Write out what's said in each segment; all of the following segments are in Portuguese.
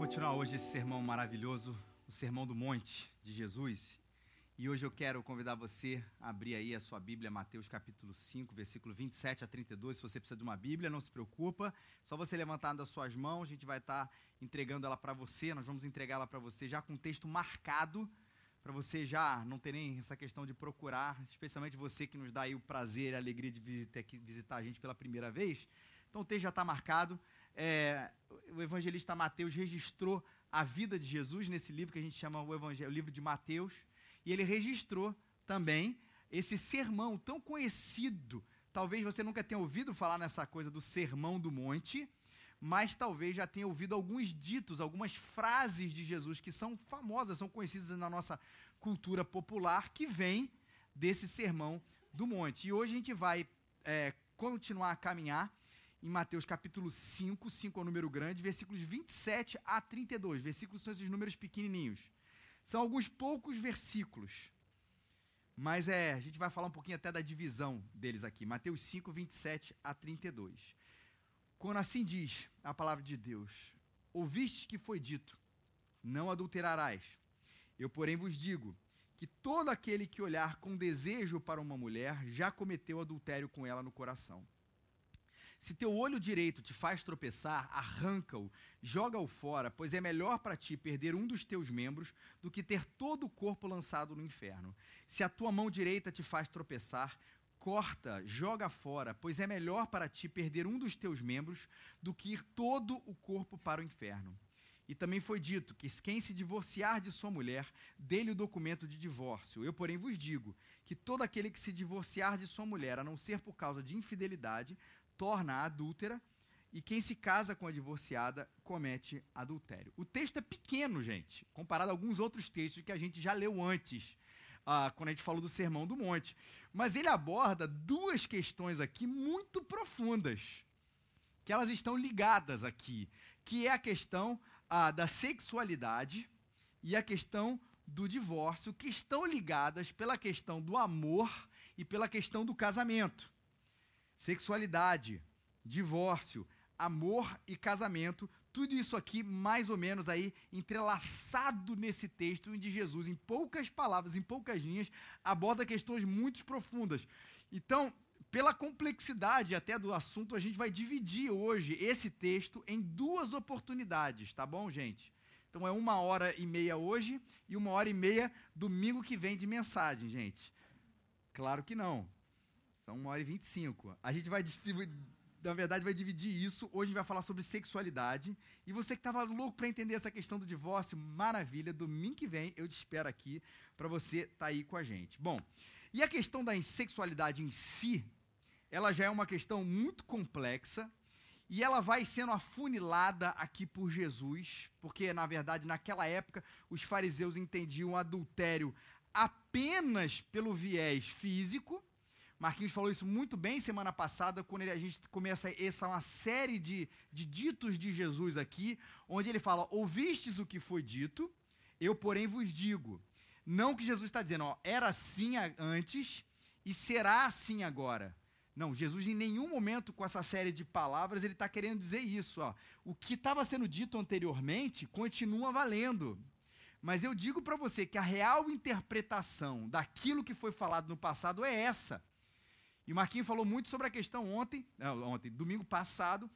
continuar hoje esse sermão maravilhoso, o Sermão do Monte de Jesus. E hoje eu quero convidar você a abrir aí a sua Bíblia, Mateus capítulo 5, versículo 27 a 32. Se você precisa de uma Bíblia, não se preocupa. Só você levantar das suas mãos, a gente vai estar tá entregando ela para você. Nós vamos entregá-la para você já com o texto marcado, para você já não ter nem essa questão de procurar, especialmente você que nos dá aí o prazer e a alegria de visitar, visitar a gente pela primeira vez. Então o texto já está marcado. É, o evangelista Mateus registrou a vida de Jesus nesse livro que a gente chama o, o livro de Mateus. E ele registrou também esse sermão tão conhecido. Talvez você nunca tenha ouvido falar nessa coisa do sermão do monte, mas talvez já tenha ouvido alguns ditos, algumas frases de Jesus que são famosas, são conhecidas na nossa cultura popular, que vem desse sermão do monte. E hoje a gente vai é, continuar a caminhar em Mateus capítulo 5, 5 é o número grande, versículos 27 a 32. Versículos são esses números pequenininhos. São alguns poucos versículos. Mas é, a gente vai falar um pouquinho até da divisão deles aqui. Mateus 5, 27 a 32. Quando assim diz a palavra de Deus: Ouviste que foi dito: Não adulterarás. Eu, porém, vos digo que todo aquele que olhar com desejo para uma mulher já cometeu adultério com ela no coração. Se teu olho direito te faz tropeçar, arranca-o, joga-o fora, pois é melhor para ti perder um dos teus membros do que ter todo o corpo lançado no inferno. Se a tua mão direita te faz tropeçar, corta, joga fora, pois é melhor para ti perder um dos teus membros do que ir todo o corpo para o inferno. E também foi dito que quem se divorciar de sua mulher, dê-lhe o documento de divórcio. Eu, porém, vos digo que todo aquele que se divorciar de sua mulher, a não ser por causa de infidelidade, torna adúltera, e quem se casa com a divorciada comete adultério. O texto é pequeno, gente, comparado a alguns outros textos que a gente já leu antes, ah, quando a gente falou do Sermão do Monte. Mas ele aborda duas questões aqui muito profundas, que elas estão ligadas aqui, que é a questão ah, da sexualidade e a questão do divórcio, que estão ligadas pela questão do amor e pela questão do casamento sexualidade, divórcio, amor e casamento, tudo isso aqui mais ou menos aí entrelaçado nesse texto onde Jesus, em poucas palavras, em poucas linhas, aborda questões muito profundas. Então, pela complexidade até do assunto, a gente vai dividir hoje esse texto em duas oportunidades, tá bom, gente? Então é uma hora e meia hoje e uma hora e meia domingo que vem de mensagem, gente. Claro que não. São uma hora e vinte e cinco. A gente vai distribuir, na verdade, vai dividir isso. Hoje a gente vai falar sobre sexualidade. E você que estava louco para entender essa questão do divórcio, maravilha. Domingo que vem eu te espero aqui para você estar tá aí com a gente. Bom, e a questão da sexualidade em si, ela já é uma questão muito complexa. E ela vai sendo afunilada aqui por Jesus, porque, na verdade, naquela época, os fariseus entendiam adultério apenas pelo viés físico Marquinhos falou isso muito bem semana passada, quando ele, a gente começa essa uma série de, de ditos de Jesus aqui, onde ele fala: Ouvistes o que foi dito, eu, porém, vos digo. Não que Jesus está dizendo, ó, era assim antes e será assim agora. Não, Jesus em nenhum momento com essa série de palavras ele está querendo dizer isso. Ó. O que estava sendo dito anteriormente continua valendo. Mas eu digo para você que a real interpretação daquilo que foi falado no passado é essa. E o Marquinhos falou muito sobre a questão ontem, não, ontem, domingo passado,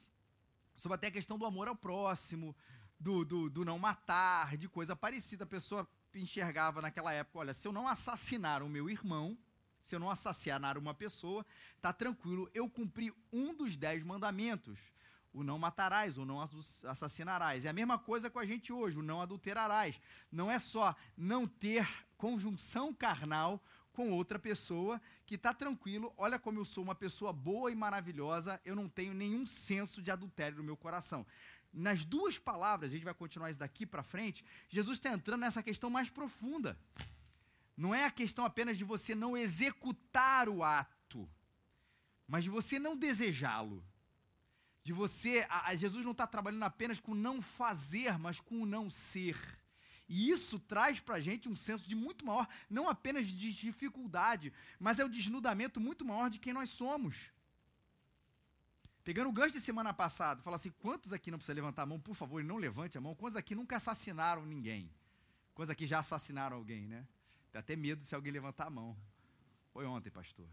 sobre até a questão do amor ao próximo, do, do, do não matar, de coisa parecida. A pessoa enxergava naquela época, olha, se eu não assassinar o meu irmão, se eu não assassinar uma pessoa, tá tranquilo, eu cumpri um dos dez mandamentos. O não matarás, o não assassinarás. É a mesma coisa com a gente hoje, o não adulterarás. Não é só não ter conjunção carnal com outra pessoa que está tranquilo, olha como eu sou uma pessoa boa e maravilhosa, eu não tenho nenhum senso de adultério no meu coração. Nas duas palavras, a gente vai continuar isso daqui para frente, Jesus está entrando nessa questão mais profunda. Não é a questão apenas de você não executar o ato, mas de você não desejá-lo. De você, a, a Jesus não está trabalhando apenas com não fazer, mas com o não ser. E isso traz para a gente um senso de muito maior, não apenas de dificuldade, mas é o desnudamento muito maior de quem nós somos. Pegando o gancho de semana passada, fala assim: quantos aqui não precisa levantar a mão, por favor, e não levante a mão? Quantos aqui nunca assassinaram ninguém? Quantos aqui já assassinaram alguém, né? Tem até medo se alguém levantar a mão. Foi ontem, pastor.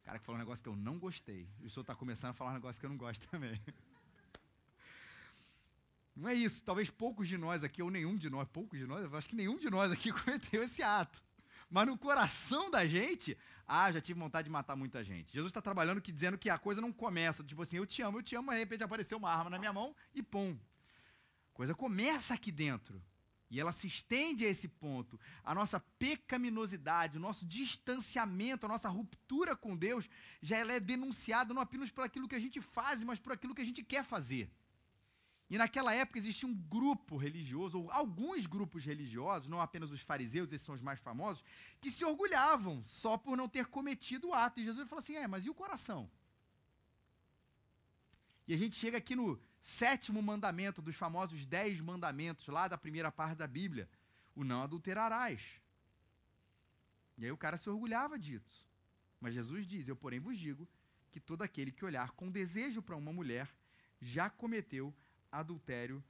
O cara que falou um negócio que eu não gostei. E o senhor está começando a falar um negócio que eu não gosto também. Não é isso. Talvez poucos de nós aqui, ou nenhum de nós, poucos de nós, acho que nenhum de nós aqui cometeu esse ato. Mas no coração da gente, ah, já tive vontade de matar muita gente. Jesus está trabalhando que dizendo que a coisa não começa, tipo assim, eu te amo, eu te amo, mas de repente apareceu uma arma na minha mão e pum. A coisa começa aqui dentro. E ela se estende a esse ponto. A nossa pecaminosidade, o nosso distanciamento, a nossa ruptura com Deus, já ela é denunciada não apenas por aquilo que a gente faz, mas por aquilo que a gente quer fazer. E naquela época existia um grupo religioso, ou alguns grupos religiosos, não apenas os fariseus, esses são os mais famosos, que se orgulhavam só por não ter cometido o ato. E Jesus falou assim: é, mas e o coração? E a gente chega aqui no sétimo mandamento dos famosos dez mandamentos, lá da primeira parte da Bíblia: o não adulterarás. E aí o cara se orgulhava disso. Mas Jesus diz: Eu, porém, vos digo que todo aquele que olhar com desejo para uma mulher já cometeu adultério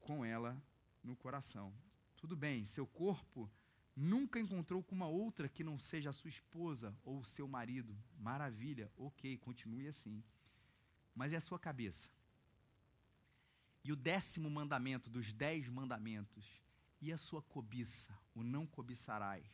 com ela no coração. Tudo bem, seu corpo nunca encontrou com uma outra que não seja a sua esposa ou o seu marido. Maravilha, ok, continue assim. Mas é a sua cabeça. E o décimo mandamento dos dez mandamentos, e a sua cobiça, o não cobiçarás.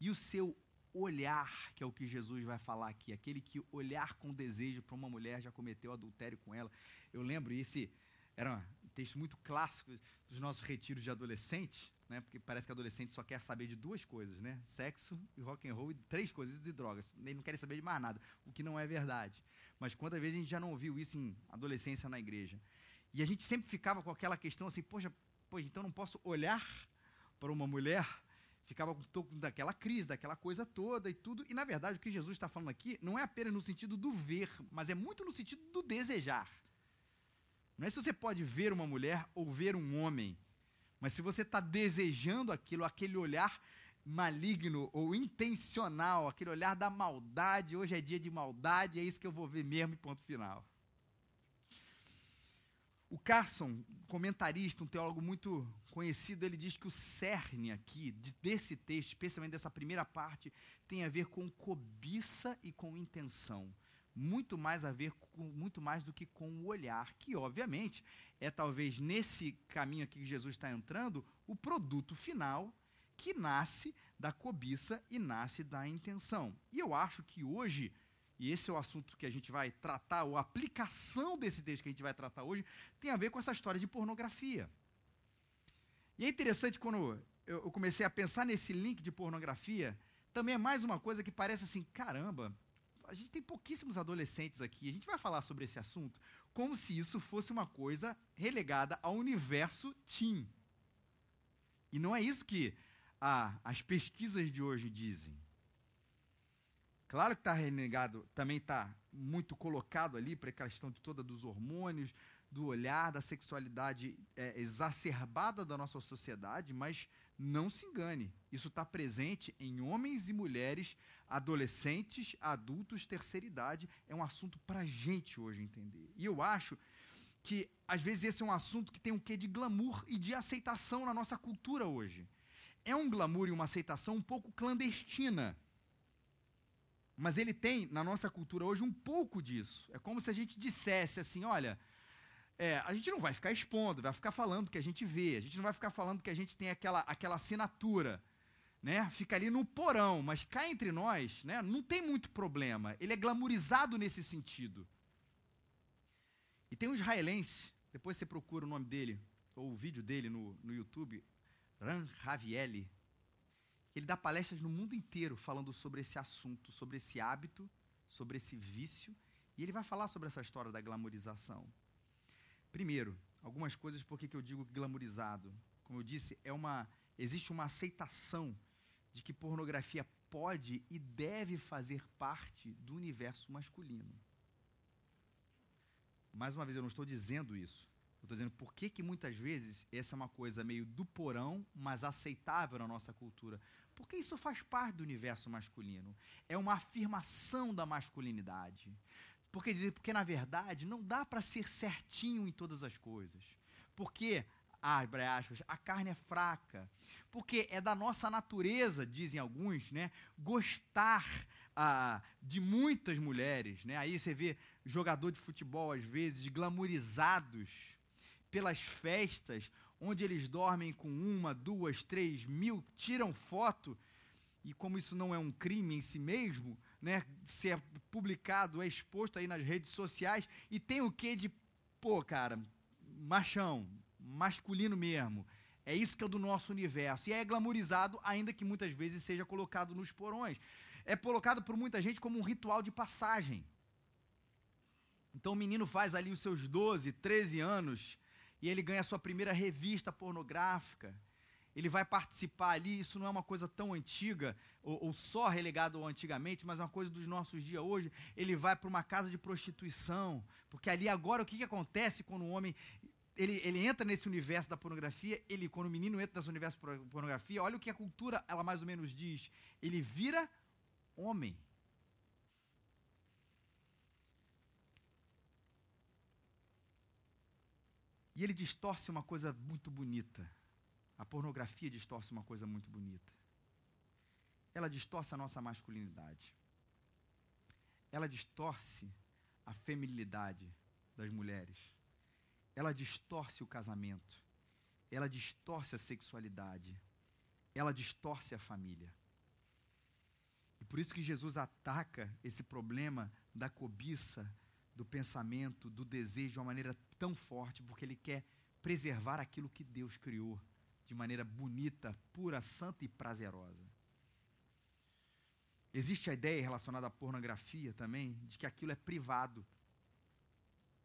E o seu olhar, que é o que Jesus vai falar aqui, aquele que olhar com desejo para uma mulher já cometeu adultério com ela. Eu lembro esse era um texto muito clássico dos nossos retiros de adolescente, né? Porque parece que adolescente só quer saber de duas coisas, né? Sexo e rock and roll e três coisas de drogas. Ele não quer saber de mais nada, o que não é verdade. Mas quantas vezes a gente já não ouviu isso em adolescência na igreja? E a gente sempre ficava com aquela questão assim, poxa, poxa então não posso olhar para uma mulher? Ficava com daquela crise, daquela coisa toda e tudo. E na verdade o que Jesus está falando aqui não é apenas no sentido do ver, mas é muito no sentido do desejar. Não é se você pode ver uma mulher ou ver um homem, mas se você está desejando aquilo, aquele olhar maligno ou intencional, aquele olhar da maldade, hoje é dia de maldade, é isso que eu vou ver mesmo ponto final. O Carson, comentarista, um teólogo muito conhecido, ele diz que o cerne aqui, desse texto, especialmente dessa primeira parte, tem a ver com cobiça e com intenção muito mais a ver com muito mais do que com o olhar, que obviamente é talvez nesse caminho aqui que Jesus está entrando o produto final que nasce da cobiça e nasce da intenção. E eu acho que hoje, e esse é o assunto que a gente vai tratar, ou a aplicação desse texto que a gente vai tratar hoje, tem a ver com essa história de pornografia. E é interessante quando eu comecei a pensar nesse link de pornografia, também é mais uma coisa que parece assim, caramba, a gente tem pouquíssimos adolescentes aqui, a gente vai falar sobre esse assunto como se isso fosse uma coisa relegada ao universo teen. E não é isso que as pesquisas de hoje dizem. Claro que está renegado, também está muito colocado ali para a questão toda dos hormônios, do olhar, da sexualidade é, exacerbada da nossa sociedade, mas não se engane, isso está presente em homens e mulheres, adolescentes, adultos, terceira idade. É um assunto para a gente hoje entender. E eu acho que, às vezes, esse é um assunto que tem um quê de glamour e de aceitação na nossa cultura hoje. É um glamour e uma aceitação um pouco clandestina. Mas ele tem, na nossa cultura hoje, um pouco disso. É como se a gente dissesse assim: olha é, a gente não vai ficar expondo, vai ficar falando que a gente vê, a gente não vai ficar falando que a gente tem aquela, aquela assinatura, né? Fica ali no porão, mas cá entre nós, né? Não tem muito problema. Ele é glamorizado nesse sentido. E tem um israelense, depois você procura o nome dele, ou o vídeo dele no, no YouTube, Ran Ravieli. Ele dá palestras no mundo inteiro falando sobre esse assunto, sobre esse hábito, sobre esse vício, e ele vai falar sobre essa história da glamorização. Primeiro, algumas coisas por que eu digo glamorizado. Como eu disse, é uma existe uma aceitação de que pornografia pode e deve fazer parte do universo masculino. Mais uma vez, eu não estou dizendo isso. Eu estou dizendo por que, que muitas vezes essa é uma coisa meio do porão, mas aceitável na nossa cultura. Porque isso faz parte do universo masculino. É uma afirmação da masculinidade Porque porque na verdade não dá para ser certinho em todas as coisas. Porque abre aspas, a carne é fraca. Porque é da nossa natureza, dizem alguns, né, gostar ah, de muitas mulheres. Né? Aí você vê jogador de futebol, às vezes, glamorizados pelas festas, onde eles dormem com uma, duas, três mil, tiram foto, e como isso não é um crime em si mesmo, né, ser publicado, é exposto aí nas redes sociais, e tem o que de, pô, cara, machão, masculino mesmo. É isso que é do nosso universo. E é glamorizado, ainda que muitas vezes seja colocado nos porões. É colocado por muita gente como um ritual de passagem. Então o menino faz ali os seus 12, 13 anos e ele ganha a sua primeira revista pornográfica ele vai participar ali. Isso não é uma coisa tão antiga, ou, ou só relegado ao antigamente, mas é uma coisa dos nossos dias hoje. Ele vai para uma casa de prostituição, porque ali agora o que, que acontece quando o homem ele, ele, entra nesse universo da pornografia, ele, quando o menino entra nesse universo da pornografia, olha o que a cultura, ela mais ou menos diz, ele vira homem. E ele distorce uma coisa muito bonita. A pornografia distorce uma coisa muito bonita. Ela distorce a nossa masculinidade. Ela distorce a feminilidade das mulheres. Ela distorce o casamento. Ela distorce a sexualidade. Ela distorce a família. E por isso que Jesus ataca esse problema da cobiça, do pensamento, do desejo de uma maneira tão forte, porque ele quer preservar aquilo que Deus criou de maneira bonita, pura, santa e prazerosa. Existe a ideia relacionada à pornografia também de que aquilo é privado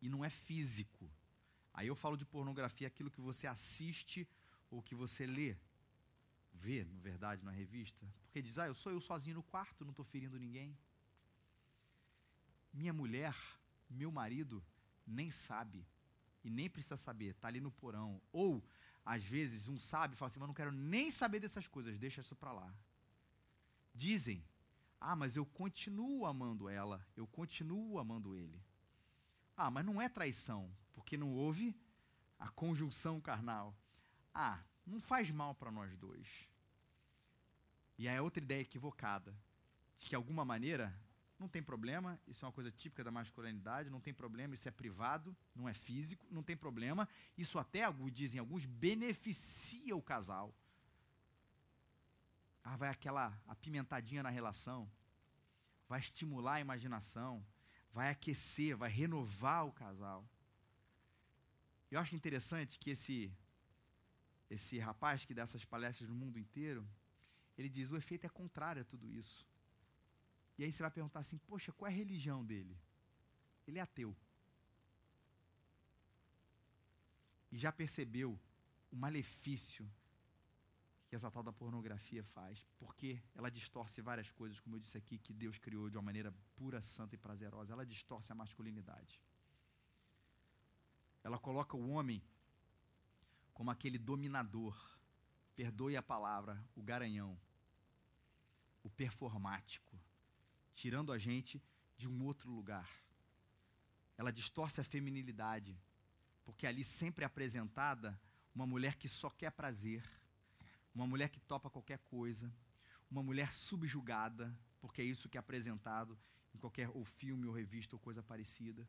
e não é físico. Aí eu falo de pornografia aquilo que você assiste ou que você lê. Vê, na verdade, na revista. Porque diz, ah, eu sou eu sozinho no quarto, não estou ferindo ninguém. Minha mulher, meu marido, nem sabe. E nem precisa saber, está ali no porão. Ou às vezes, um sabe fala assim, mas não quero nem saber dessas coisas, deixa isso para lá. Dizem, ah, mas eu continuo amando ela, eu continuo amando ele. Ah, mas não é traição, porque não houve a conjunção carnal. Ah, não faz mal para nós dois. E aí é outra ideia equivocada, de que de alguma maneira não tem problema, isso é uma coisa típica da masculinidade, não tem problema, isso é privado, não é físico, não tem problema. Isso até, dizem alguns, beneficia o casal. Ah, vai aquela apimentadinha na relação, vai estimular a imaginação, vai aquecer, vai renovar o casal. Eu acho interessante que esse esse rapaz que dá essas palestras no mundo inteiro, ele diz o efeito é contrário a tudo isso. E aí você vai perguntar assim: poxa, qual é a religião dele? Ele é ateu. E já percebeu o malefício que essa tal da pornografia faz, porque ela distorce várias coisas, como eu disse aqui, que Deus criou de uma maneira pura, santa e prazerosa. Ela distorce a masculinidade. Ela coloca o homem como aquele dominador, perdoe a palavra, o garanhão, o performático, tirando a gente de um outro lugar. Ela distorce a feminilidade, porque ali sempre é apresentada uma mulher que só quer prazer, uma mulher que topa qualquer coisa, uma mulher subjugada, porque é isso que é apresentado em qualquer ou filme ou revista ou coisa parecida.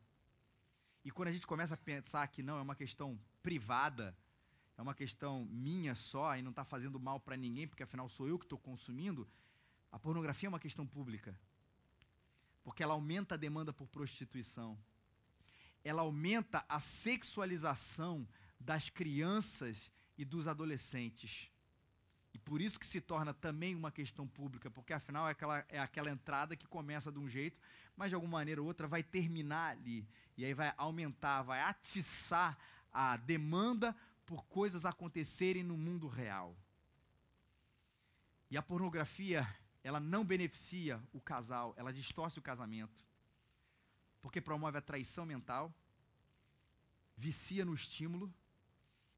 E quando a gente começa a pensar que não é uma questão privada, é uma questão minha só e não está fazendo mal para ninguém, porque afinal sou eu que estou consumindo, a pornografia é uma questão pública porque ela aumenta a demanda por prostituição. Ela aumenta a sexualização das crianças e dos adolescentes. E por isso que se torna também uma questão pública, porque afinal é aquela, é aquela entrada que começa de um jeito, mas de alguma maneira ou outra vai terminar ali. E aí vai aumentar, vai atiçar a demanda por coisas acontecerem no mundo real. E a pornografia ela não beneficia o casal, ela distorce o casamento. Porque promove a traição mental, vicia no estímulo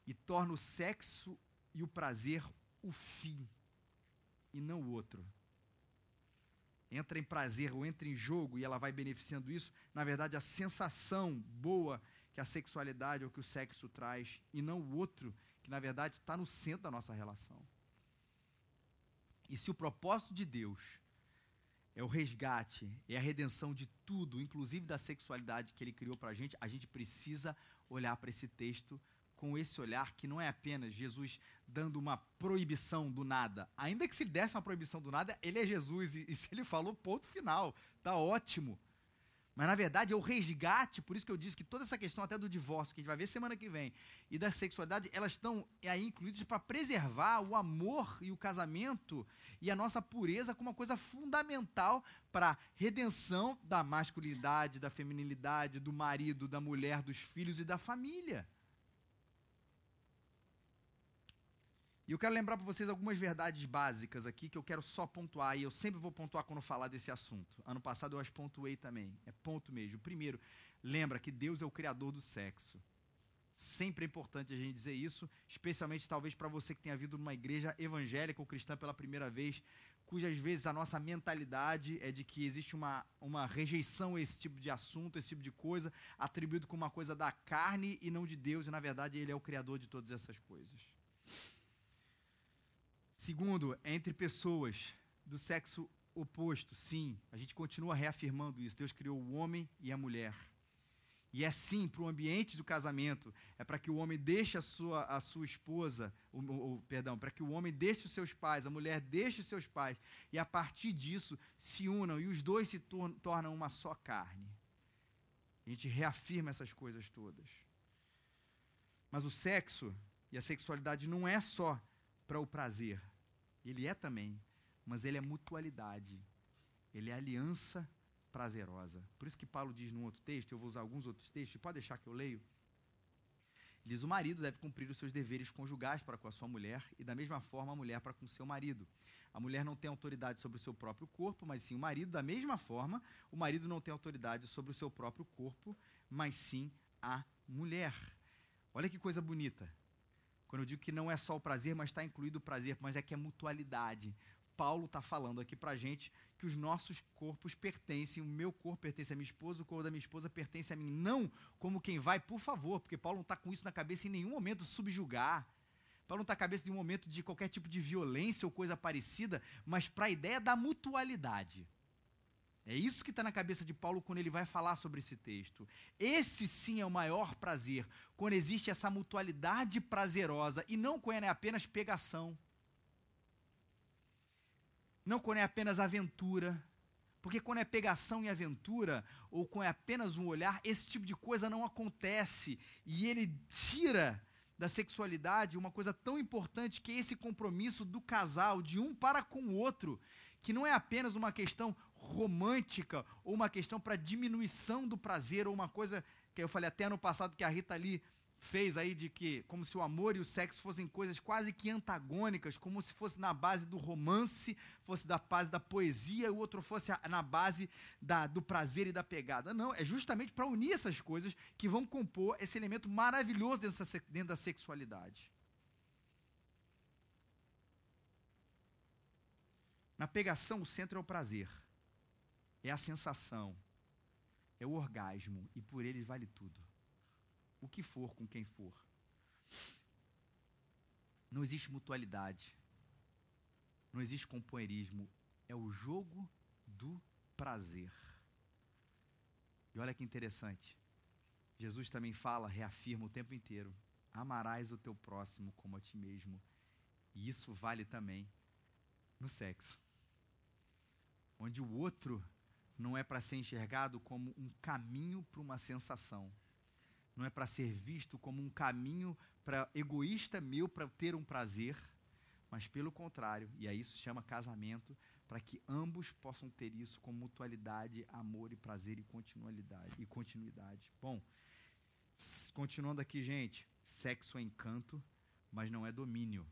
e torna o sexo e o prazer o fim e não o outro. entra em prazer ou entra em jogo e ela vai beneficiando isso, na verdade, a sensação boa que a sexualidade ou que o sexo traz, e não o outro, que na verdade está no centro da nossa relação. E se o propósito de Deus é o resgate, é a redenção de tudo, inclusive da sexualidade que ele criou para a gente, a gente precisa olhar para esse texto com esse olhar que não é apenas Jesus dando uma proibição do nada. Ainda que se ele desse uma proibição do nada, ele é Jesus. E, e se ele falou, ponto final. Tá ótimo. Mas na verdade é o resgate, por isso que eu disse que toda essa questão até do divórcio, que a gente vai ver semana que vem, e da sexualidade, elas estão aí incluídas para preservar o amor e o casamento e a nossa pureza como uma coisa fundamental para a redenção da masculinidade, da feminilidade, do marido, da mulher, dos filhos e da família. E eu quero lembrar para vocês algumas verdades básicas aqui que eu quero só pontuar, e eu sempre vou pontuar quando falar desse assunto. Ano passado eu as pontuei também. É ponto mesmo. Primeiro, lembra que Deus é o criador do sexo. Sempre é importante a gente dizer isso, especialmente talvez para você que tenha vindo numa igreja evangélica ou cristã pela primeira vez, cujas vezes a nossa mentalidade é de que existe uma, uma rejeição a esse tipo de assunto, esse tipo de coisa, atribuído como uma coisa da carne e não de Deus, e na verdade ele é o criador de todas essas coisas. Segundo, entre pessoas do sexo oposto, sim, a gente continua reafirmando isso. Deus criou o homem e a mulher. E é sim para o ambiente do casamento, é para que o homem deixe a sua, a sua esposa, o, perdão, para que o homem deixe os seus pais, a mulher deixe os seus pais, e a partir disso se unam e os dois se tor tornam uma só carne. A gente reafirma essas coisas todas. Mas o sexo e a sexualidade não é só para o prazer, ele é também, mas ele é mutualidade. Ele é aliança prazerosa. Por isso que Paulo diz num outro texto, eu vou usar alguns outros textos, pode deixar que eu leio. Ele diz: o marido deve cumprir os seus deveres conjugais para com a sua mulher, e da mesma forma a mulher para com o seu marido. A mulher não tem autoridade sobre o seu próprio corpo, mas sim o marido. Da mesma forma, o marido não tem autoridade sobre o seu próprio corpo, mas sim a mulher. Olha que coisa bonita. Quando eu digo que não é só o prazer, mas está incluído o prazer, mas é que é mutualidade. Paulo está falando aqui para gente que os nossos corpos pertencem, o meu corpo pertence à minha esposa, o corpo da minha esposa pertence a mim. Não como quem vai, por favor, porque Paulo não está com isso na cabeça em nenhum momento subjugar. Paulo não está na cabeça em nenhum momento de qualquer tipo de violência ou coisa parecida, mas para a ideia da mutualidade. É isso que está na cabeça de Paulo quando ele vai falar sobre esse texto. Esse sim é o maior prazer, quando existe essa mutualidade prazerosa e não quando é apenas pegação. Não quando é apenas aventura. Porque quando é pegação e aventura, ou quando é apenas um olhar, esse tipo de coisa não acontece. E ele tira da sexualidade uma coisa tão importante que é esse compromisso do casal, de um para com o outro, que não é apenas uma questão romântica ou uma questão para diminuição do prazer ou uma coisa que eu falei até no passado que a Rita ali fez aí de que como se o amor e o sexo fossem coisas quase que antagônicas, como se fosse na base do romance, fosse da base da poesia, e o outro fosse na base da, do prazer e da pegada. Não, é justamente para unir essas coisas que vão compor esse elemento maravilhoso dentro, dentro da sexualidade. Na pegação, o centro é o prazer é a sensação, é o orgasmo, e por ele vale tudo. O que for com quem for. Não existe mutualidade, não existe companheirismo, é o jogo do prazer. E olha que interessante. Jesus também fala, reafirma o tempo inteiro: amarás o teu próximo como a ti mesmo. E isso vale também no sexo. Onde o outro não é para ser enxergado como um caminho para uma sensação. Não é para ser visto como um caminho para egoísta meu para ter um prazer, mas pelo contrário, e aí isso chama casamento, para que ambos possam ter isso com mutualidade, amor e prazer e continuidade e continuidade. Bom, continuando aqui, gente, sexo é encanto, mas não é domínio.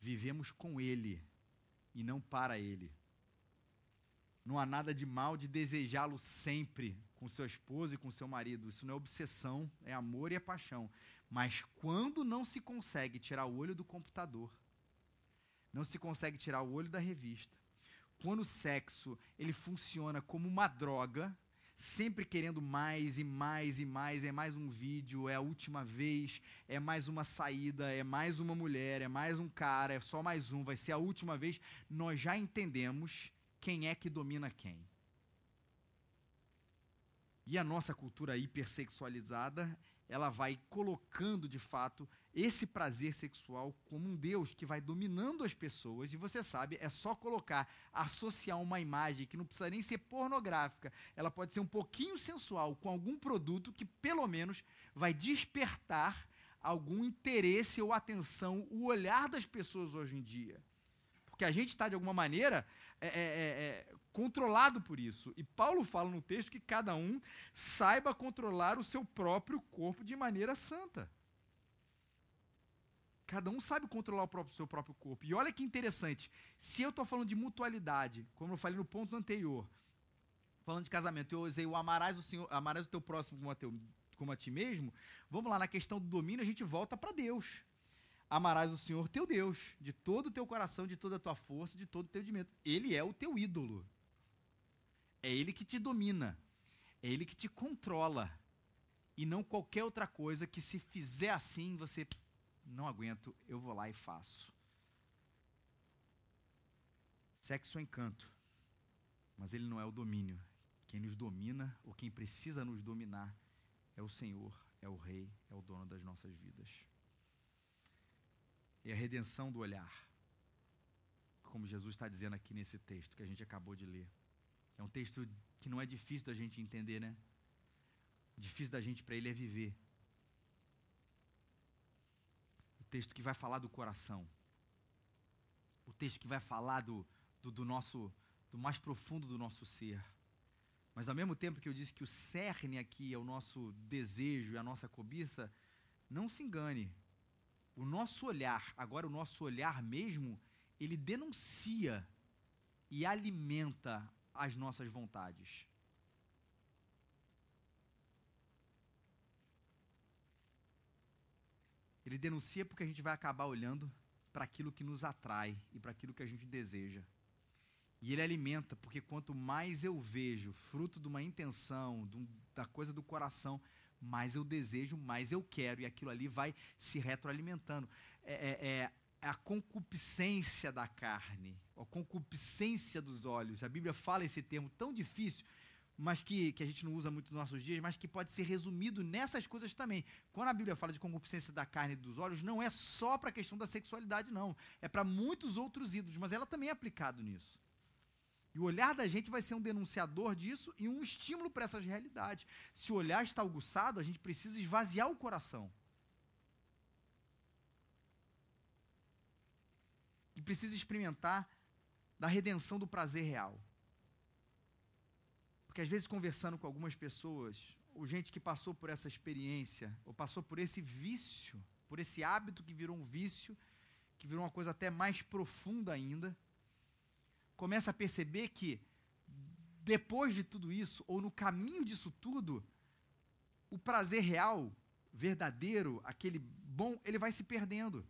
Vivemos com ele e não para ele. Não há nada de mal de desejá-lo sempre com seu esposo e com seu marido. Isso não é obsessão, é amor e é paixão. Mas quando não se consegue tirar o olho do computador, Não se consegue tirar o olho da revista. Quando o sexo ele funciona como uma droga, sempre querendo mais e mais e mais, é mais um vídeo, é a última vez, é mais uma saída, é mais uma mulher, é mais um cara, é só mais um, vai ser a última vez, nós já entendemos quem é que domina quem. E a nossa cultura hipersexualizada, ela vai colocando de fato esse prazer sexual como um Deus que vai dominando as pessoas, e você sabe, é só colocar, associar uma imagem que não precisa nem ser pornográfica, ela pode ser um pouquinho sensual com algum produto que pelo menos vai despertar algum interesse ou atenção, o olhar das pessoas hoje em dia. Porque a gente está, de alguma maneira, é, é, é, é, controlado por isso. E Paulo fala no texto que cada um saiba controlar o seu próprio corpo de maneira santa. Cada um sabe controlar o próprio, seu próprio corpo. E olha que interessante. Se eu estou falando de mutualidade, como eu falei no ponto anterior, falando de casamento, eu usei o amarás o, Senhor, amarás o teu próximo como a, teu, como a ti mesmo. Vamos lá, na questão do domínio, a gente volta para Deus. Amarás o Senhor teu Deus, de todo o teu coração, de toda a tua força, de todo o teu dimento. Ele é o teu ídolo. É ele que te domina. É ele que te controla. E não qualquer outra coisa que se fizer assim, você não aguento, eu vou lá e faço. Sexo é encanto, mas ele não é o domínio. Quem nos domina, ou quem precisa nos dominar, é o Senhor, é o Rei, é o dono das nossas vidas. E a redenção do olhar, como Jesus está dizendo aqui nesse texto que a gente acabou de ler. É um texto que não é difícil da gente entender, né? Difícil da gente para ele é viver texto que vai falar do coração. O texto que vai falar do, do, do, nosso, do mais profundo do nosso ser. Mas ao mesmo tempo que eu disse que o cerne aqui é o nosso desejo e a nossa cobiça, não se engane. O nosso olhar, agora o nosso olhar mesmo, ele denuncia e alimenta as nossas vontades. Ele denuncia porque a gente vai acabar olhando para aquilo que nos atrai e para aquilo que a gente deseja. E ele alimenta, porque quanto mais eu vejo fruto de uma intenção, de um, da coisa do coração, mais eu desejo, mais eu quero, e aquilo ali vai se retroalimentando. É, é, é a concupiscência da carne, a concupiscência dos olhos. A Bíblia fala esse termo tão difícil, mas que, que a gente não usa muito nos nossos dias, mas que pode ser resumido nessas coisas também. Quando a Bíblia fala de concupiscência da carne e dos olhos, não é só para a questão da sexualidade, não. É para muitos outros ídolos, mas ela também é aplicado nisso. E o olhar da gente vai ser um denunciador disso e um estímulo para essas realidades. Se o olhar está aguçado, a gente precisa esvaziar o coração. E precisa experimentar da redenção do prazer real. Porque às vezes conversando com algumas pessoas, ou gente que passou por essa experiência, ou passou por esse vício, por esse hábito que virou um vício, que virou uma coisa até mais profunda ainda, começa a perceber que depois de tudo isso, ou no caminho disso tudo, o prazer real, verdadeiro, aquele bom, ele vai se perdendo.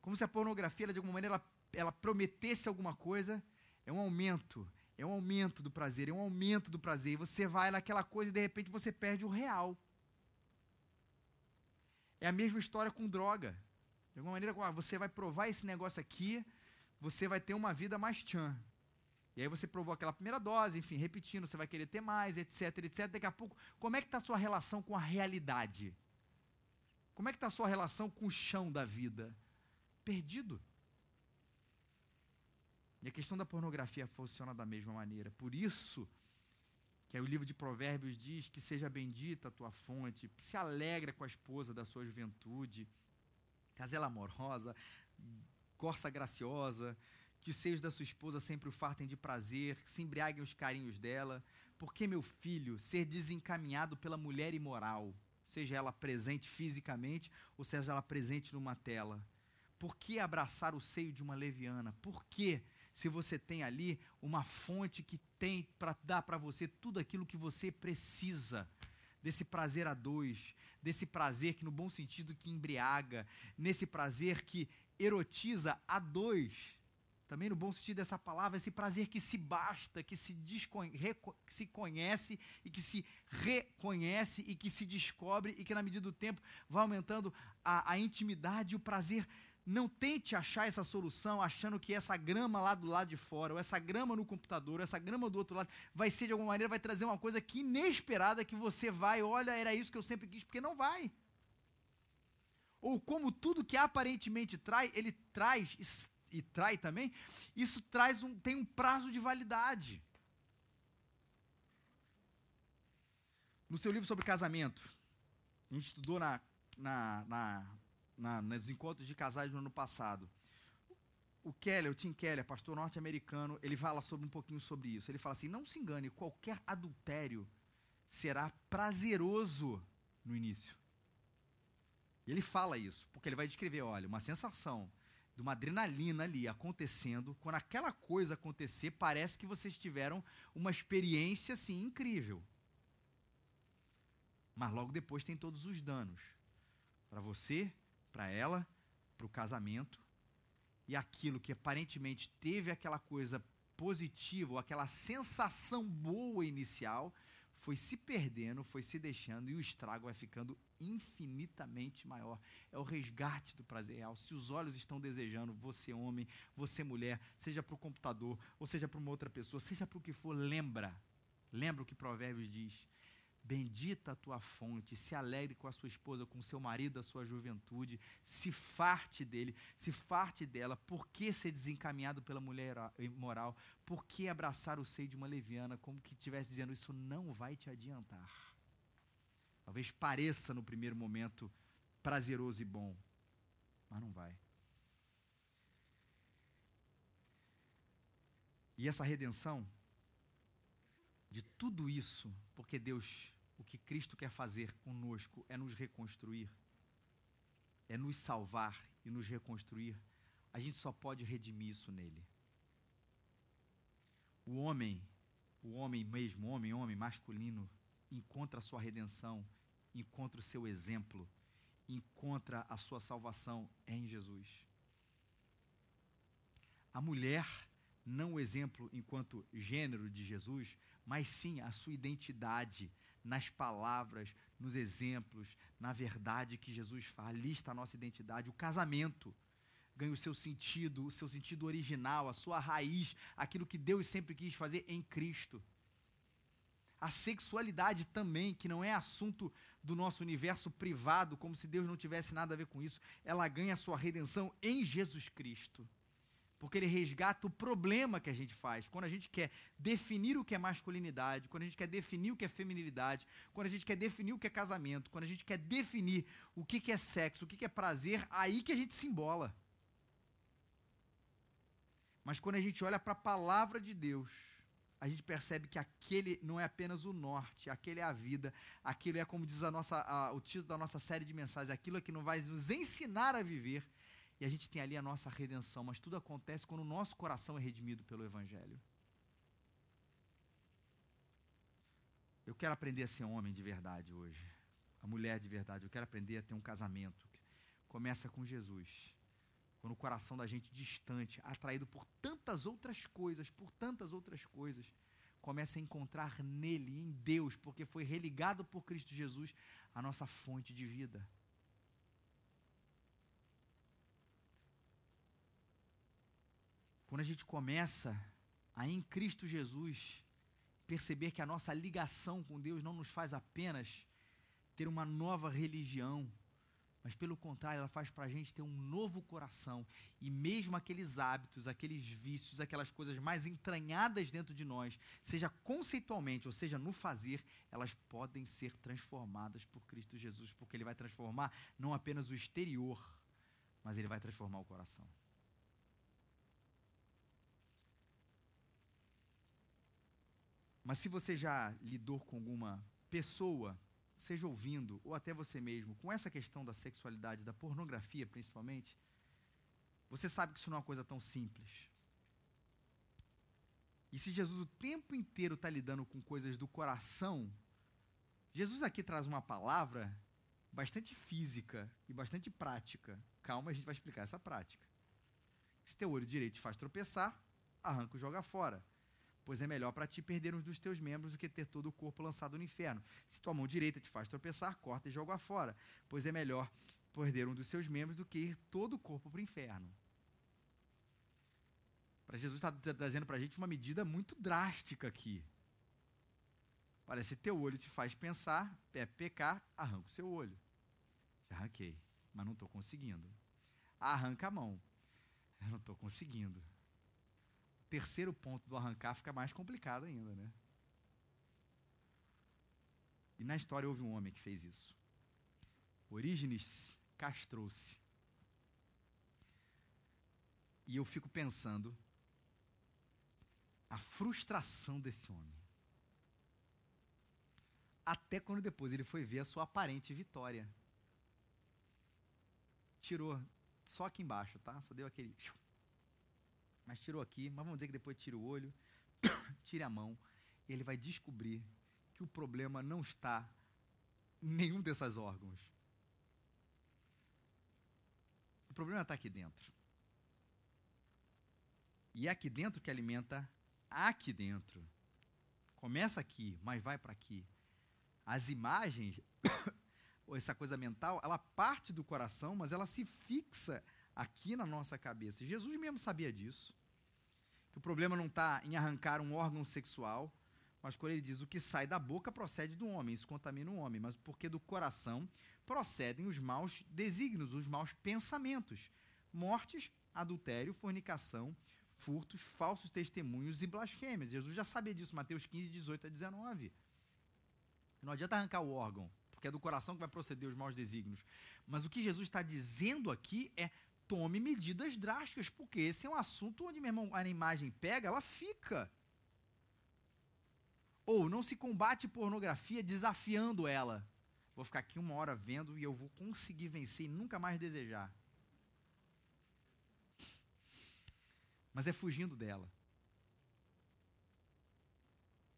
Como se a pornografia, ela, de alguma maneira, ela, ela prometesse alguma coisa é um aumento, é um aumento do prazer, é um aumento do prazer. E você vai naquela coisa e de repente você perde o real. É a mesma história com droga. De alguma maneira, ah, você vai provar esse negócio aqui, você vai ter uma vida mais tchan. E aí você provou aquela primeira dose, enfim, repetindo, você vai querer ter mais, etc, etc. Daqui a pouco, como é que está a sua relação com a realidade? Como é que está a sua relação com o chão da vida? Perdido. E a questão da pornografia funciona da mesma maneira. Por isso que o livro de Provérbios diz que seja bendita a tua fonte, se alegra com a esposa da sua juventude, casela amorosa, corça graciosa, que os seios da sua esposa sempre o fartem de prazer, que se embriaguem os carinhos dela, porque, meu filho, ser desencaminhado pela mulher imoral, seja ela presente fisicamente ou seja ela presente numa tela, por que abraçar o seio de uma leviana? Por que se você tem ali uma fonte que tem para dar para você tudo aquilo que você precisa. Desse prazer a dois, desse prazer que, no bom sentido, que embriaga, nesse prazer que erotiza a dois, também no bom sentido dessa palavra, esse prazer que se basta, que se, que se conhece e que se reconhece e que se descobre e que, na medida do tempo, vai aumentando a, a intimidade e o prazer não tente achar essa solução achando que essa grama lá do lado de fora, ou essa grama no computador, ou essa grama do outro lado, vai ser de alguma maneira, vai trazer uma coisa que inesperada que você vai, olha, era isso que eu sempre quis, porque não vai. Ou como tudo que aparentemente trai, ele traz e trai também, isso traz um, tem um prazo de validade. No seu livro sobre casamento, a gente estudou na, na, na na, nos encontros de casais do ano passado. O Keller, o Tim Keller, pastor norte-americano, ele fala sobre um pouquinho sobre isso. Ele fala assim: não se engane, qualquer adultério será prazeroso no início. Ele fala isso, porque ele vai descrever, olha, uma sensação de uma adrenalina ali acontecendo, quando aquela coisa acontecer, parece que vocês tiveram uma experiência assim incrível. Mas logo depois tem todos os danos para você, para ela, para o casamento, e aquilo que aparentemente teve aquela coisa positiva, ou aquela sensação boa inicial, foi se perdendo, foi se deixando e o estrago vai ficando infinitamente maior. É o resgate do prazer real. Se os olhos estão desejando, você homem, você mulher, seja para o computador, ou seja para uma outra pessoa, seja para o que for, lembra. Lembra o que Provérbios diz. Bendita a tua fonte, se alegre com a sua esposa, com o seu marido da sua juventude, se farte dele, se farte dela. Por que ser desencaminhado pela mulher imoral? Por que abraçar o seio de uma leviana, como que estivesse dizendo isso não vai te adiantar? Talvez pareça no primeiro momento prazeroso e bom, mas não vai. E essa redenção de tudo isso, porque Deus, o que Cristo quer fazer conosco é nos reconstruir, é nos salvar e nos reconstruir. A gente só pode redimir isso nele. O homem, o homem mesmo, homem, homem masculino, encontra a sua redenção, encontra o seu exemplo, encontra a sua salvação em Jesus. A mulher, não o exemplo enquanto gênero de Jesus, mas sim a sua identidade nas palavras, nos exemplos, na verdade que Jesus fala. Ali está a nossa identidade. O casamento ganha o seu sentido, o seu sentido original, a sua raiz, aquilo que Deus sempre quis fazer em Cristo. A sexualidade também, que não é assunto do nosso universo privado, como se Deus não tivesse nada a ver com isso, ela ganha a sua redenção em Jesus Cristo porque ele resgata o problema que a gente faz. Quando a gente quer definir o que é masculinidade, quando a gente quer definir o que é feminilidade, quando a gente quer definir o que é casamento, quando a gente quer definir o que é sexo, o que é prazer, aí que a gente se embola. Mas quando a gente olha para a palavra de Deus, a gente percebe que aquele não é apenas o norte, aquele é a vida, aquilo é como diz a nossa, a, o título da nossa série de mensagens, aquilo é que não vai nos ensinar a viver, e a gente tem ali a nossa redenção, mas tudo acontece quando o nosso coração é redimido pelo Evangelho. Eu quero aprender a ser homem de verdade hoje, a mulher de verdade. Eu quero aprender a ter um casamento. Começa com Jesus. Quando o coração da gente distante, atraído por tantas outras coisas, por tantas outras coisas, começa a encontrar nele, em Deus, porque foi religado por Cristo Jesus a nossa fonte de vida. Quando a gente começa a, em Cristo Jesus, perceber que a nossa ligação com Deus não nos faz apenas ter uma nova religião, mas pelo contrário, ela faz para a gente ter um novo coração. E mesmo aqueles hábitos, aqueles vícios, aquelas coisas mais entranhadas dentro de nós, seja conceitualmente ou seja no fazer, elas podem ser transformadas por Cristo Jesus, porque Ele vai transformar não apenas o exterior, mas Ele vai transformar o coração. Mas se você já lidou com alguma pessoa, seja ouvindo, ou até você mesmo, com essa questão da sexualidade, da pornografia principalmente, você sabe que isso não é uma coisa tão simples. E se Jesus o tempo inteiro está lidando com coisas do coração, Jesus aqui traz uma palavra bastante física e bastante prática. Calma, a gente vai explicar essa prática. Se teu olho direito te faz tropeçar, arranca e joga fora. Pois é melhor para ti perder um dos teus membros do que ter todo o corpo lançado no inferno. Se tua mão direita te faz tropeçar, corta e joga fora. Pois é melhor perder um dos seus membros do que ir todo o corpo para o inferno. Para Jesus está trazendo para a gente uma medida muito drástica aqui. Parece que teu olho te faz pensar, é pecar, arranca o seu olho. Já arranquei, mas não estou conseguindo. Arranca a mão. Eu não estou conseguindo. Terceiro ponto do arrancar fica mais complicado ainda, né? E na história houve um homem que fez isso. Orígenes castrou-se. E eu fico pensando a frustração desse homem. Até quando depois ele foi ver a sua aparente vitória. Tirou só aqui embaixo, tá? Só deu aquele. Mas tirou aqui, mas vamos dizer que depois tira o olho, tire a mão, e ele vai descobrir que o problema não está em nenhum desses órgãos. O problema está aqui dentro. E é aqui dentro que alimenta aqui dentro. Começa aqui, mas vai para aqui as imagens, ou essa coisa mental, ela parte do coração, mas ela se fixa aqui na nossa cabeça. Jesus mesmo sabia disso. Que o problema não está em arrancar um órgão sexual, mas quando ele diz o que sai da boca procede do homem, isso contamina o homem, mas porque do coração procedem os maus desígnios, os maus pensamentos, mortes, adultério, fornicação, furtos, falsos testemunhos e blasfêmias. Jesus já sabia disso, Mateus 15, 18 a 19. Não adianta arrancar o órgão, porque é do coração que vai proceder os maus desígnios. Mas o que Jesus está dizendo aqui é tome medidas drásticas, porque esse é um assunto onde, meu irmão, a imagem pega, ela fica. Ou não se combate pornografia desafiando ela. Vou ficar aqui uma hora vendo e eu vou conseguir vencer e nunca mais desejar. Mas é fugindo dela.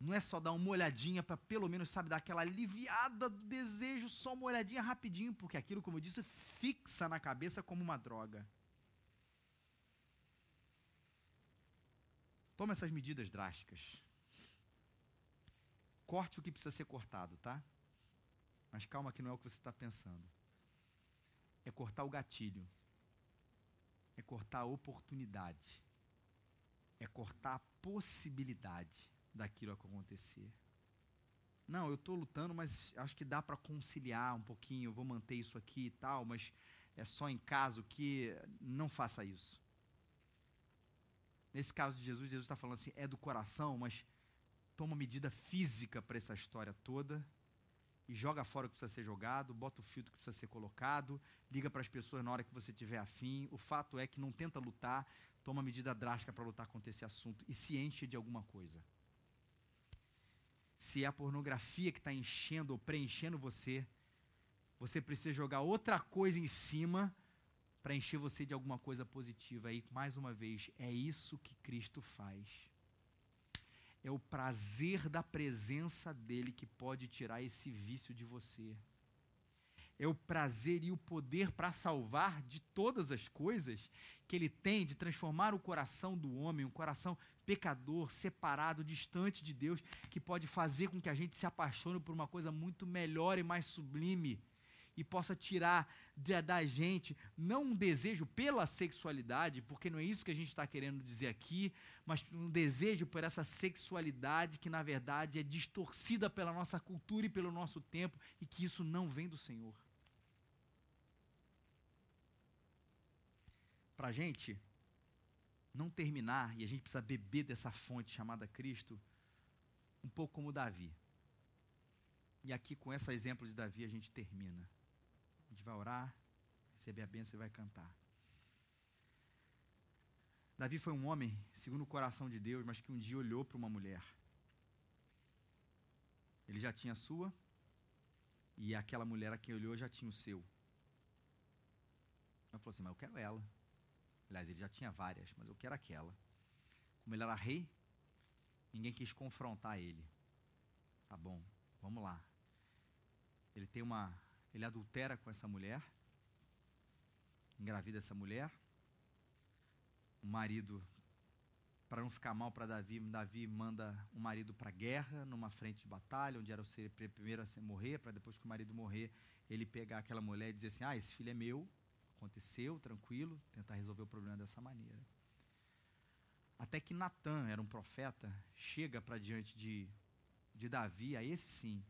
Não é só dar uma olhadinha para pelo menos, sabe, dar aquela aliviada do desejo, só uma olhadinha rapidinho, porque aquilo, como eu disse, fixa na cabeça como uma droga. Toma essas medidas drásticas. Corte o que precisa ser cortado, tá? Mas calma que não é o que você está pensando. É cortar o gatilho. É cortar a oportunidade. É cortar a possibilidade daquilo acontecer. Não, eu estou lutando, mas acho que dá para conciliar um pouquinho, eu vou manter isso aqui e tal, mas é só em caso que não faça isso. Nesse caso de Jesus, Jesus está falando assim, é do coração, mas toma medida física para essa história toda e joga fora o que precisa ser jogado, bota o filtro que precisa ser colocado, liga para as pessoas na hora que você tiver afim. O fato é que não tenta lutar, toma medida drástica para lutar contra esse assunto e se enche de alguma coisa se é a pornografia que está enchendo ou preenchendo você, você precisa jogar outra coisa em cima para encher você de alguma coisa positiva. E, mais uma vez, é isso que Cristo faz. É o prazer da presença dele que pode tirar esse vício de você. É o prazer e o poder para salvar de todas as coisas que ele tem de transformar o coração do homem, um coração pecador, separado, distante de Deus, que pode fazer com que a gente se apaixone por uma coisa muito melhor e mais sublime e possa tirar da gente não um desejo pela sexualidade, porque não é isso que a gente está querendo dizer aqui, mas um desejo por essa sexualidade que na verdade é distorcida pela nossa cultura e pelo nosso tempo e que isso não vem do Senhor. Para a gente não terminar, e a gente precisa beber dessa fonte chamada Cristo, um pouco como Davi. E aqui, com esse exemplo de Davi, a gente termina. A gente vai orar, receber a bênção e vai cantar. Davi foi um homem, segundo o coração de Deus, mas que um dia olhou para uma mulher. Ele já tinha a sua, e aquela mulher a quem olhou já tinha o seu. Ele falou assim: Mas eu quero ela. Aliás, ele já tinha várias, mas eu quero aquela. Como ele era rei, ninguém quis confrontar ele. Tá bom, vamos lá. tem uma. Ele adultera com essa mulher, engravida essa mulher. O marido, para não ficar mal para Davi, Davi manda o marido para a guerra, numa frente de batalha, onde era o ser primeiro a morrer, para depois que o marido morrer, ele pegar aquela mulher e dizer assim: Ah, esse filho é meu, aconteceu, tranquilo, tentar resolver o problema dessa maneira. Até que Natan, era um profeta, chega para diante de, de Davi, a esse sim,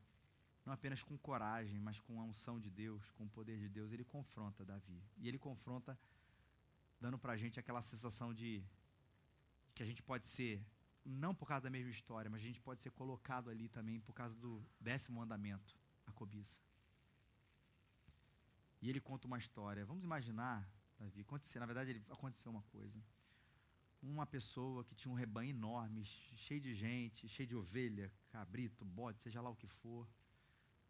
não apenas com coragem, mas com a unção de Deus, com o poder de Deus, ele confronta Davi. E ele confronta, dando para a gente aquela sensação de que a gente pode ser, não por causa da mesma história, mas a gente pode ser colocado ali também por causa do décimo mandamento, a cobiça. E ele conta uma história. Vamos imaginar, Davi, acontecer, na verdade ele, aconteceu uma coisa. Uma pessoa que tinha um rebanho enorme, cheio de gente, cheio de ovelha, cabrito, bode, seja lá o que for,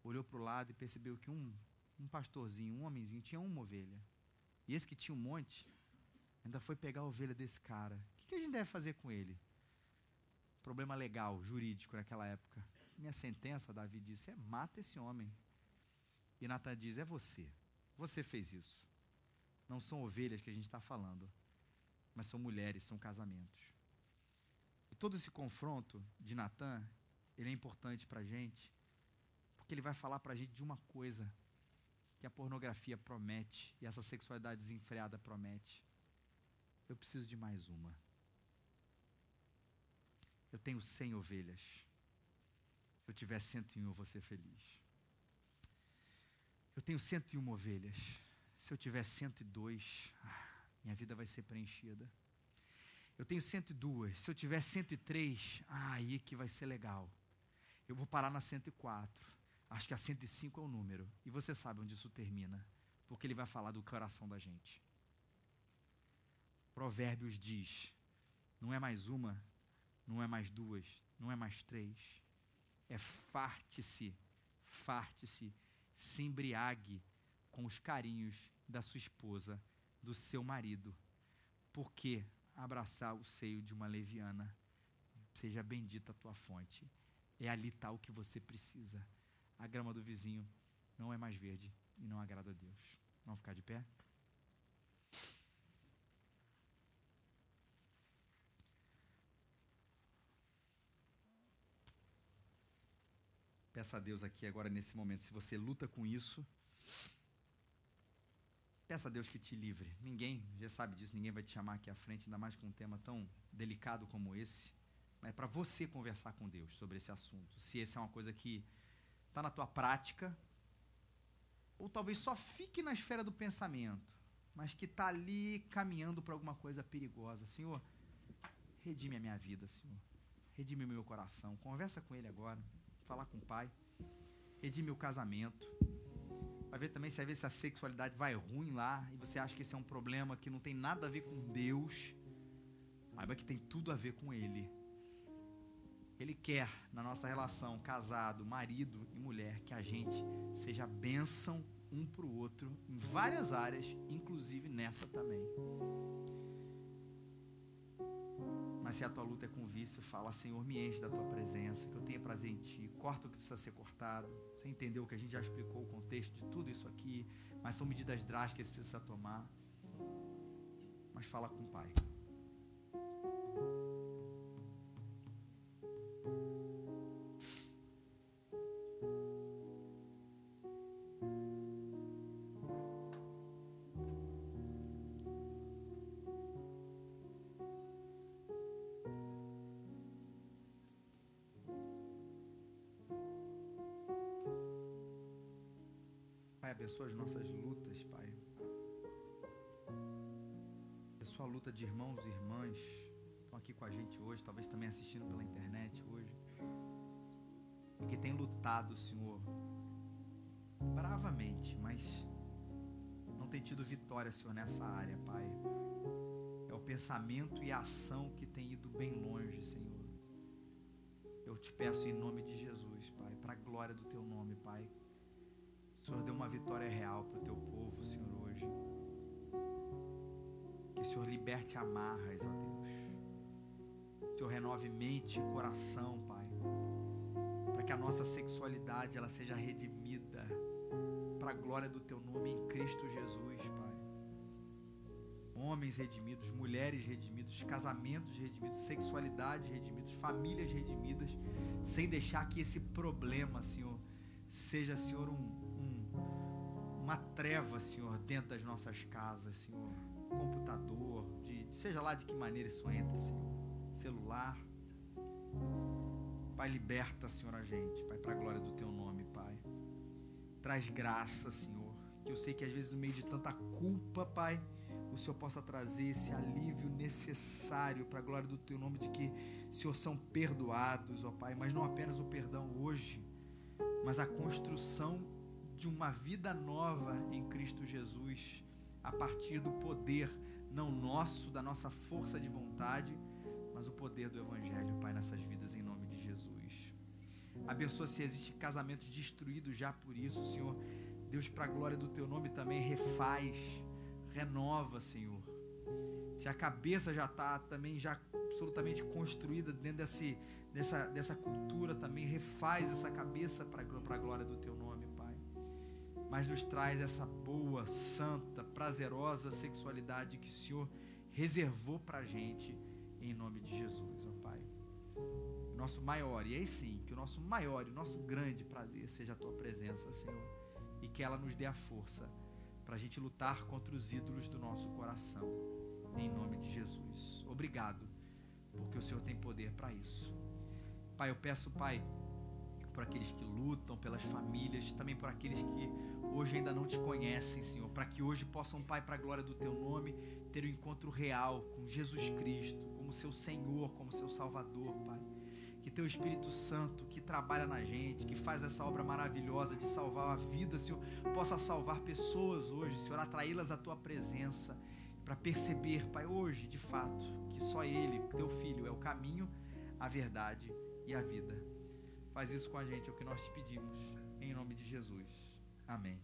olhou para o lado e percebeu que um, um pastorzinho, um homenzinho, tinha uma ovelha. E esse que tinha um monte, ainda foi pegar a ovelha desse cara. O que, que a gente deve fazer com ele? Problema legal, jurídico naquela época. Minha sentença, Davi disse, é mata esse homem. E Natan diz, é você. Você fez isso. Não são ovelhas que a gente está falando, mas são mulheres, são casamentos. E todo esse confronto de Natan, ele é importante para a gente, porque ele vai falar para a gente de uma coisa que a pornografia promete e essa sexualidade desenfreada promete. Eu preciso de mais uma. Eu tenho cem ovelhas. Se eu tiver cento e um, eu vou ser feliz. Eu tenho 101 ovelhas. Se eu tiver 102, ah, minha vida vai ser preenchida. Eu tenho 102. Se eu tiver 103, ah, aí que vai ser legal. Eu vou parar na 104. Acho que a 105 é o número. E você sabe onde isso termina. Porque ele vai falar do coração da gente. Provérbios diz: não é mais uma, não é mais duas, não é mais três. É farte-se, farte-se se embriague com os carinhos da sua esposa, do seu marido. Porque abraçar o seio de uma leviana, seja bendita a tua fonte. É ali tal que você precisa. A grama do vizinho não é mais verde e não agrada a Deus. Vamos ficar de pé? Peça a Deus aqui agora nesse momento, se você luta com isso, peça a Deus que te livre. Ninguém, já sabe disso, ninguém vai te chamar aqui à frente, ainda mais com um tema tão delicado como esse. Mas é para você conversar com Deus sobre esse assunto. Se essa é uma coisa que está na tua prática, ou talvez só fique na esfera do pensamento, mas que está ali caminhando para alguma coisa perigosa. Senhor, redime a minha vida, Senhor. Redime o meu coração. Conversa com Ele agora falar com o pai, redime o casamento. Vai ver também se a sexualidade vai ruim lá e você acha que esse é um problema que não tem nada a ver com Deus. Saiba que tem tudo a ver com Ele. Ele quer, na nossa relação, casado, marido e mulher, que a gente seja bênção um para o outro em várias áreas, inclusive nessa também. Mas se a tua luta é com vício, fala, Senhor, me enche da tua presença, que eu tenha prazer em ti. Corta o que precisa ser cortado. Você entendeu que a gente já explicou o contexto de tudo isso aqui, mas são medidas drásticas que precisa tomar. Mas fala com o Pai. Abençoa as nossas lutas, Pai. Abençoa a luta de irmãos e irmãs que estão aqui com a gente hoje, talvez também assistindo pela internet hoje. E que tem lutado, Senhor, bravamente, mas não tem tido vitória, Senhor, nessa área, Pai. É o pensamento e a ação que tem ido bem longe, Senhor. Eu te peço em nome de Jesus, Pai, para a glória do teu nome, Pai o Senhor deu uma vitória real para o teu povo, Senhor, hoje. Que o Senhor liberte amarras, ó Deus. O Senhor renove mente e coração, Pai. Para que a nossa sexualidade ela seja redimida para a glória do teu nome em Cristo Jesus, Pai. Homens redimidos, mulheres redimidos, casamentos redimidos, sexualidade redimidos, famílias redimidas, sem deixar que esse problema, Senhor, seja, Senhor, um, uma treva, Senhor, dentro das nossas casas, Senhor. Computador, de, seja lá de que maneira isso entra, Senhor. Celular. Pai, liberta, Senhor, a gente, Pai, para a glória do Teu nome, Pai. Traz graça, Senhor. Que eu sei que às vezes no meio de tanta culpa, Pai, o Senhor possa trazer esse alívio necessário para a glória do Teu nome, de que, Senhor, são perdoados, ó Pai, mas não apenas o perdão hoje, mas a construção de uma vida nova em Cristo Jesus, a partir do poder, não nosso, da nossa força de vontade, mas o poder do Evangelho, Pai, nessas vidas, em nome de Jesus. Abençoa se existem casamentos destruídos já por isso, Senhor. Deus, para a glória do Teu nome também, refaz, renova, Senhor. Se a cabeça já está também já absolutamente construída dentro desse, dessa, dessa cultura também, refaz essa cabeça para a glória do Teu nome. Mas nos traz essa boa, santa, prazerosa sexualidade que o Senhor reservou para a gente, em nome de Jesus, ó Pai. Nosso maior, e aí sim, que o nosso maior e o nosso grande prazer seja a Tua presença, Senhor, e que ela nos dê a força para a gente lutar contra os ídolos do nosso coração, em nome de Jesus. Obrigado, porque o Senhor tem poder para isso. Pai, eu peço, Pai, por aqueles que lutam, pelas famílias, também por aqueles que hoje ainda não te conhecem, Senhor, para que hoje possam, Pai, para a glória do teu nome, ter um encontro real com Jesus Cristo, como seu Senhor, como seu Salvador, Pai. Que teu Espírito Santo, que trabalha na gente, que faz essa obra maravilhosa de salvar a vida, Senhor, possa salvar pessoas hoje, Senhor, atraí-las à tua presença, para perceber, Pai, hoje, de fato, que só Ele, teu Filho, é o caminho, a verdade e a vida. Faz isso com a gente, é o que nós te pedimos. Em nome de Jesus. Amém.